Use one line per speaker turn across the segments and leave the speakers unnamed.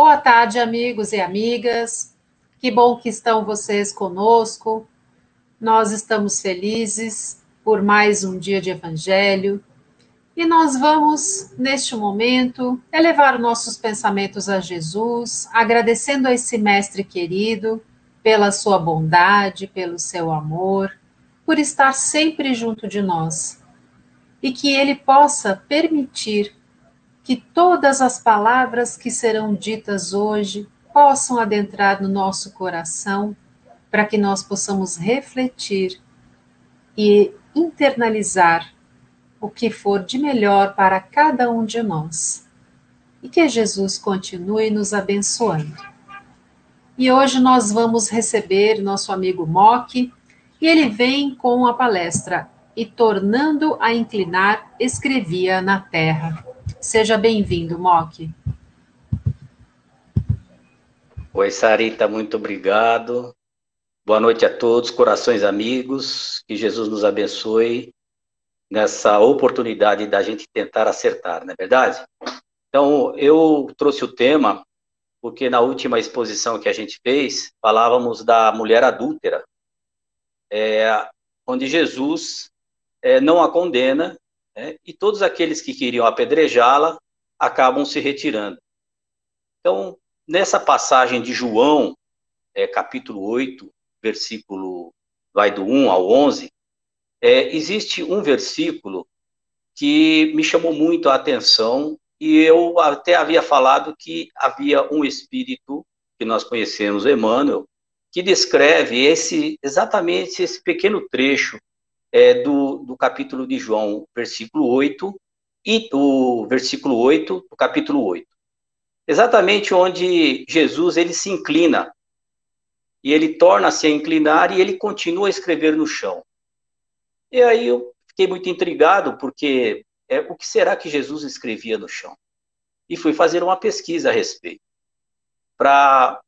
Boa tarde, amigos e amigas. Que bom que estão vocês conosco. Nós estamos felizes por mais um dia de Evangelho e nós vamos, neste momento, elevar nossos pensamentos a Jesus, agradecendo a esse Mestre querido pela sua bondade, pelo seu amor, por estar sempre junto de nós e que Ele possa permitir que todas as palavras que serão ditas hoje possam adentrar no nosso coração, para que nós possamos refletir e internalizar o que for de melhor para cada um de nós. E que Jesus continue nos abençoando. E hoje nós vamos receber nosso amigo Mock, e ele vem com a palestra E tornando a inclinar, escrevia na terra. Seja bem-vindo, Mock.
Oi, Sarita, muito obrigado. Boa noite a todos, corações amigos. Que Jesus nos abençoe nessa oportunidade da gente tentar acertar, não é verdade? Então, eu trouxe o tema porque na última exposição que a gente fez, falávamos da mulher adúltera, é, onde Jesus é, não a condena né? e todos aqueles que queriam apedrejá-la acabam se retirando. Então, nessa passagem de João, é, capítulo 8, versículo, vai do 1 ao 11, é, existe um versículo que me chamou muito a atenção e eu até havia falado que havia um espírito que nós conhecemos, Emmanuel, que descreve esse exatamente esse pequeno trecho é, do, do capítulo de João, versículo 8, e o versículo 8, do capítulo 8. Exatamente onde Jesus ele se inclina, e ele torna-se a inclinar e ele continua a escrever no chão. E aí eu fiquei muito intrigado, porque é, o que será que Jesus escrevia no chão? E fui fazer uma pesquisa a respeito. Para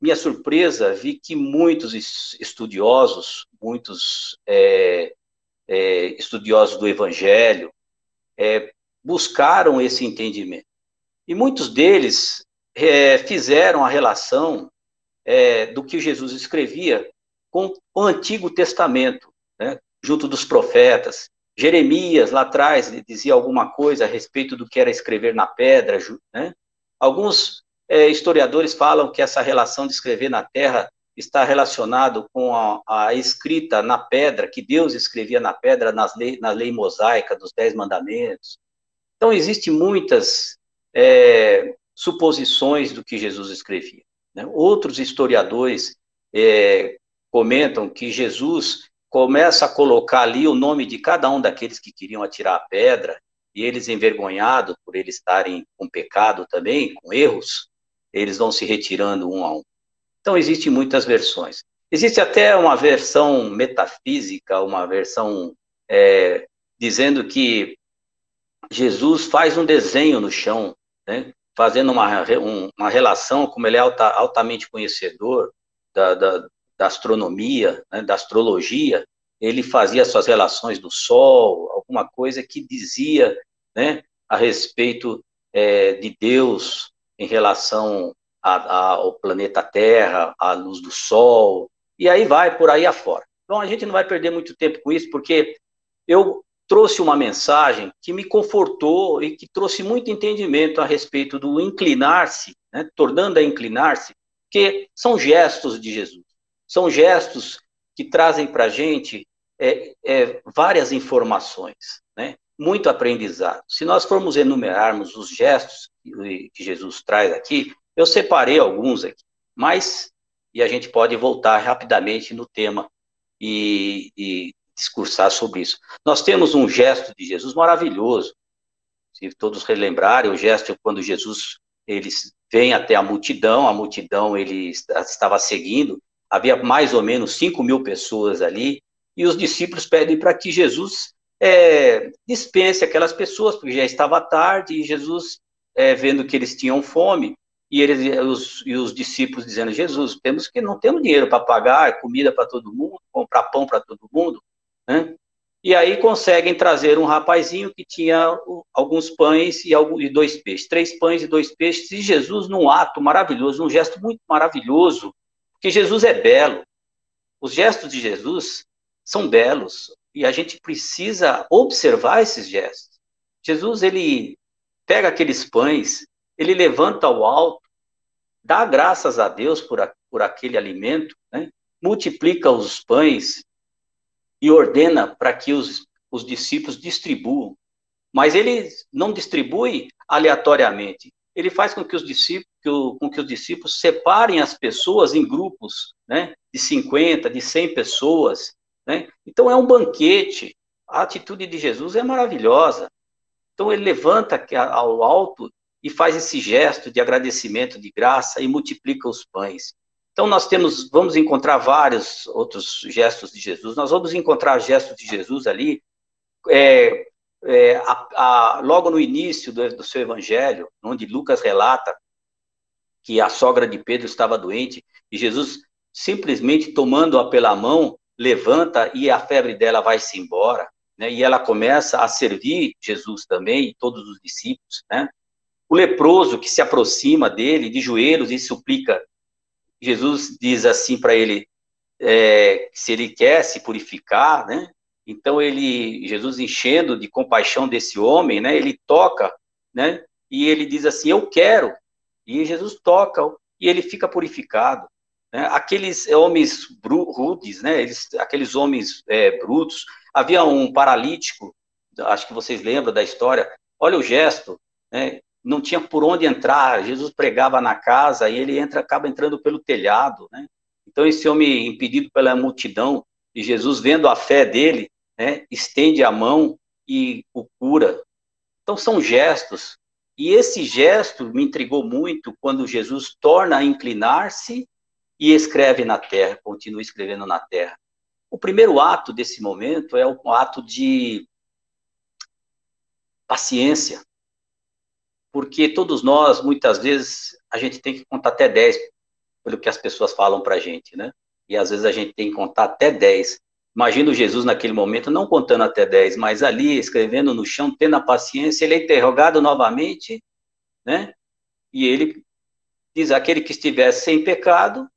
minha surpresa, vi que muitos estudiosos, muitos é, é, estudiosos do Evangelho, é, buscaram esse entendimento. E muitos deles é, fizeram a relação é, do que Jesus escrevia com o Antigo Testamento, né, junto dos profetas. Jeremias, lá atrás, dizia alguma coisa a respeito do que era escrever na pedra. Né? Alguns é, historiadores falam que essa relação de escrever na terra está relacionado com a, a, escrita na pedra, que Deus escrevia na pedra nas lei, na lei mosaica dos Dez Mandamentos. Então, existem muitas é, suposições do que Jesus escrevia. Né? Outros historiadores é, comentam que Jesus começa a colocar ali o nome de cada um daqueles que queriam atirar a pedra, e eles envergonhados por eles estarem com pecado também, com erros, eles vão se retirando um a um. Então, existem muitas versões. Existe até uma versão metafísica, uma versão é, dizendo que Jesus faz um desenho no chão, né, fazendo uma, uma relação, como ele é alta, altamente conhecedor da, da, da astronomia, né, da astrologia, ele fazia suas relações do Sol, alguma coisa que dizia né, a respeito é, de Deus, em relação a, a, ao planeta Terra, à luz do Sol, e aí vai por aí afora. Então a gente não vai perder muito tempo com isso, porque eu trouxe uma mensagem que me confortou e que trouxe muito entendimento a respeito do inclinar-se, né, tornando a inclinar-se, que são gestos de Jesus, são gestos que trazem para a gente é, é, várias informações, né, muito aprendizado. Se nós formos enumerarmos os gestos que Jesus traz aqui, eu separei alguns aqui, mas, e a gente pode voltar rapidamente no tema e, e discursar sobre isso. Nós temos um gesto de Jesus maravilhoso, se todos relembrarem, o gesto quando Jesus ele vem até a multidão, a multidão ele estava seguindo, havia mais ou menos 5 mil pessoas ali, e os discípulos pedem para que Jesus é, dispense aquelas pessoas, porque já estava tarde, e Jesus é, vendo que eles tinham fome, e eles os, e os discípulos dizendo, Jesus, temos que não temos dinheiro para pagar comida para todo mundo, comprar pão para todo mundo, né? E aí conseguem trazer um rapazinho que tinha alguns pães e dois peixes, três pães e dois peixes, e Jesus, num ato maravilhoso, num gesto muito maravilhoso, porque Jesus é belo. Os gestos de Jesus são belos e a gente precisa observar esses gestos. Jesus, ele pega aqueles pães, ele levanta ao alto, dá graças a Deus por, a, por aquele alimento, né? multiplica os pães e ordena para que os, os discípulos distribuam. Mas ele não distribui aleatoriamente. Ele faz com que os discípulos, com que os discípulos separem as pessoas em grupos, né, de 50, de 100 pessoas, né? Então é um banquete. A atitude de Jesus é maravilhosa. Então ele levanta ao alto e faz esse gesto de agradecimento, de graça e multiplica os pães. Então, nós temos, vamos encontrar vários outros gestos de Jesus. Nós vamos encontrar gestos de Jesus ali, é, é, a, a, logo no início do, do seu evangelho, onde Lucas relata que a sogra de Pedro estava doente, e Jesus, simplesmente tomando-a pela mão, levanta e a febre dela vai-se embora. Né? E ela começa a servir Jesus também, todos os discípulos. Né? O leproso que se aproxima dele de joelhos e suplica Jesus diz assim para ele, é, se ele quer se purificar, né? Então ele, Jesus enchendo de compaixão desse homem, né? Ele toca, né? E ele diz assim, eu quero. E Jesus toca e ele fica purificado. Né? Aqueles homens rudes, né? Eles, aqueles homens é, brutos. Havia um paralítico, acho que vocês lembram da história. Olha o gesto, né? não tinha por onde entrar. Jesus pregava na casa e ele entra, acaba entrando pelo telhado, né? Então esse homem impedido pela multidão e Jesus vendo a fé dele, né, estende a mão e o cura. Então são gestos. E esse gesto me intrigou muito quando Jesus torna a inclinar-se e escreve na terra, continua escrevendo na terra. O primeiro ato desse momento é um ato de paciência, porque todos nós, muitas vezes, a gente tem que contar até 10, pelo que as pessoas falam para a gente, né? E às vezes a gente tem que contar até 10. Imagina Jesus naquele momento, não contando até 10, mas ali, escrevendo no chão, tendo a paciência, ele é interrogado novamente, né? E ele diz: aquele que estiver sem pecado,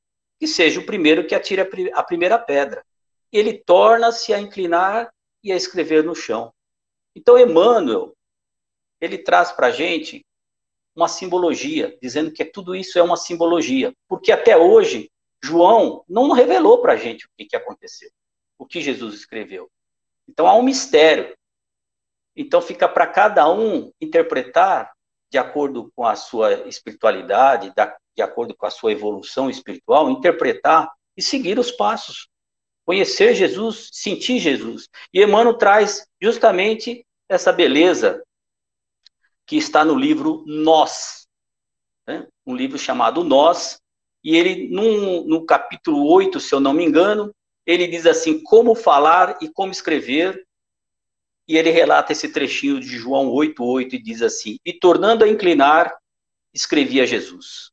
que seja o primeiro que atire a primeira pedra. Ele torna-se a inclinar e a escrever no chão. Então, Emmanuel, ele traz para a gente uma simbologia, dizendo que tudo isso é uma simbologia, porque até hoje João não revelou para a gente o que, que aconteceu, o que Jesus escreveu. Então há um mistério. Então fica para cada um interpretar de acordo com a sua espiritualidade, de acordo com a sua evolução espiritual, interpretar e seguir os passos. Conhecer Jesus, sentir Jesus. E Emmanuel traz justamente essa beleza que está no livro Nós, né? um livro chamado Nós, e ele, num, no capítulo 8, se eu não me engano, ele diz assim, como falar e como escrever, e ele relata esse trechinho de João 8,8 e diz assim, e tornando a inclinar, escrevia Jesus.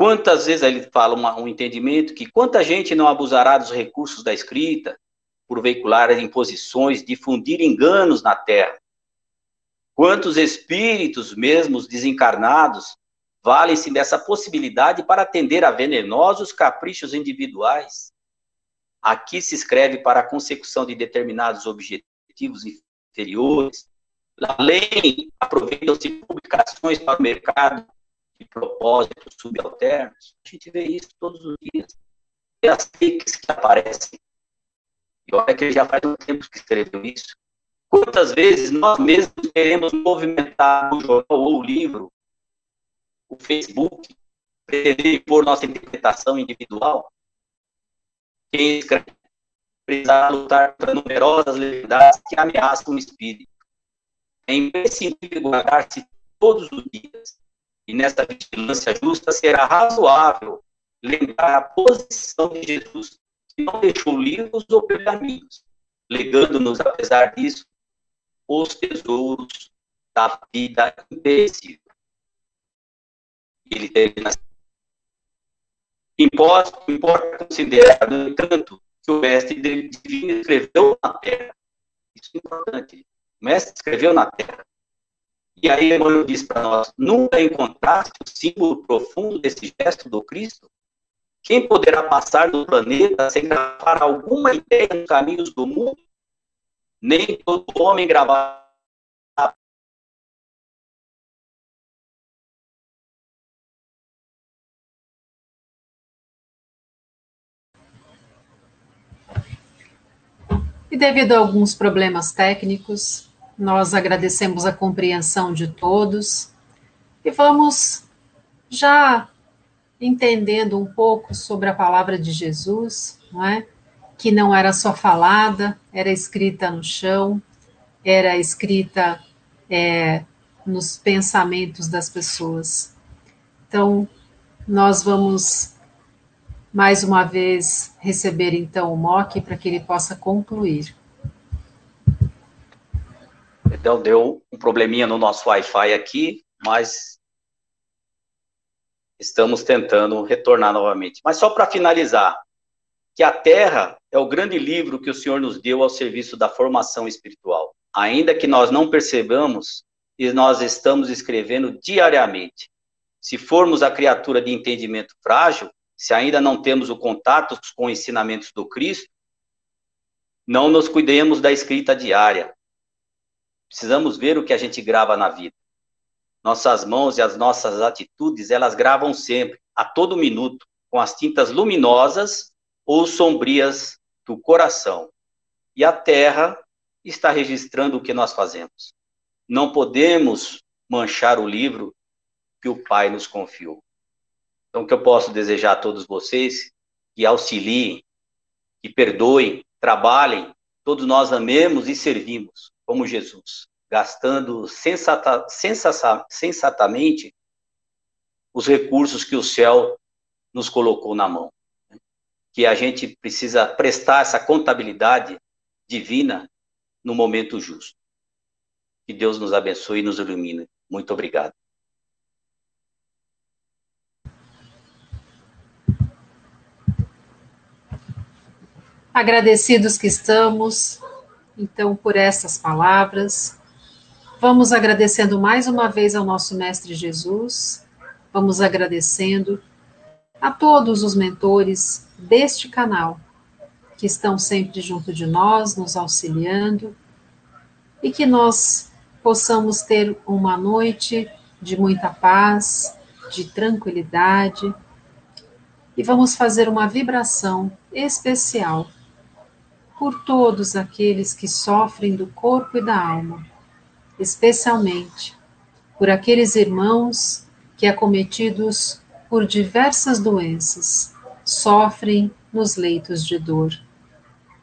Quantas vezes ele fala uma, um entendimento que quanta gente não abusará dos recursos da escrita, por veicular imposições, difundir enganos na terra, Quantos espíritos, mesmo desencarnados, valem-se dessa possibilidade para atender a venenosos caprichos individuais? Aqui se escreve para a consecução de determinados objetivos inferiores. Além, aproveitam-se publicações para o mercado de propósitos subalternos. A gente vê isso todos os dias. E as fakes que aparecem. E olha que ele já faz um tempo que escreveu isso. Quantas vezes nós mesmos queremos movimentar o jornal ou o livro, o Facebook, pretender impor nossa interpretação individual? Quem escreve precisar lutar contra numerosas levedades que ameaçam o espírito. É imprescindível guardar-se todos os dias, e nessa vigilância justa será razoável lembrar a posição de Jesus, que não deixou livros ou pergaminhos, legando-nos, apesar disso, os tesouros da vida imperecível. Ele termina. Importa, importa considerar, no entanto, que o mestre divino escreveu na terra. Isso é importante. O mestre escreveu na terra. E aí Emmanuel diz para nós: nunca encontraste o símbolo profundo desse gesto do Cristo? Quem poderá passar do planeta sem gravar alguma ideia nos caminhos do mundo? Nem todo homem gravar
E devido a alguns problemas técnicos, nós agradecemos a compreensão de todos e vamos já entendendo um pouco sobre a palavra de Jesus, não é? que não era só falada, era escrita no chão, era escrita é, nos pensamentos das pessoas. Então, nós vamos mais uma vez receber então o MOC para que ele possa concluir.
Então deu um probleminha no nosso Wi-Fi aqui, mas estamos tentando retornar novamente. Mas só para finalizar, que a Terra é o grande livro que o Senhor nos deu ao serviço da formação espiritual. Ainda que nós não percebamos, e nós estamos escrevendo diariamente. Se formos a criatura de entendimento frágil, se ainda não temos o contato com os ensinamentos do Cristo, não nos cuidemos da escrita diária. Precisamos ver o que a gente grava na vida. Nossas mãos e as nossas atitudes, elas gravam sempre, a todo minuto, com as tintas luminosas ou sombrias do coração. E a terra está registrando o que nós fazemos. Não podemos manchar o livro que o Pai nos confiou. Então, o que eu posso desejar a todos vocês? Que auxiliem, que perdoem, trabalhem, todos nós amemos e servimos como Jesus, gastando sensata, sensata, sensatamente os recursos que o céu nos colocou na mão. Que a gente precisa prestar essa contabilidade divina no momento justo. Que Deus nos abençoe e nos ilumine. Muito obrigado.
Agradecidos que estamos, então, por essas palavras. Vamos agradecendo mais uma vez ao nosso Mestre Jesus, vamos agradecendo a todos os mentores deste canal, que estão sempre junto de nós, nos auxiliando, e que nós possamos ter uma noite de muita paz, de tranquilidade, e vamos fazer uma vibração especial por todos aqueles que sofrem do corpo e da alma, especialmente por aqueles irmãos que, acometidos por diversas doenças, sofrem nos leitos de dor.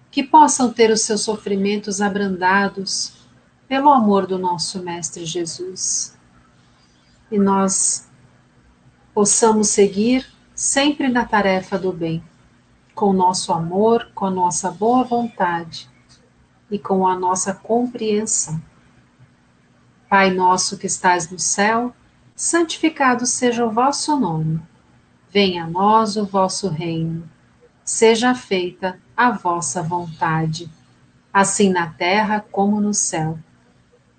Que possam ter os seus sofrimentos abrandados pelo amor do nosso Mestre Jesus. E nós possamos seguir sempre na tarefa do bem com nosso amor, com a nossa boa vontade e com a nossa compreensão. Pai nosso que estais no céu, santificado seja o vosso nome. Venha a nós o vosso reino. Seja feita a vossa vontade, assim na terra como no céu.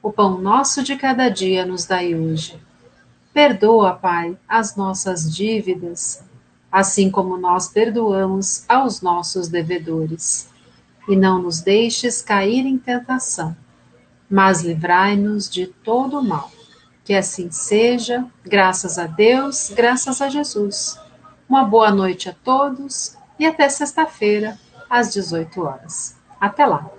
O pão nosso de cada dia nos dai hoje. Perdoa, Pai, as nossas dívidas, assim como nós perdoamos aos nossos devedores. E não nos deixes cair em tentação, mas livrai-nos de todo o mal. Que assim seja, graças a Deus, graças a Jesus. Uma boa noite a todos e até sexta-feira, às 18 horas. Até lá!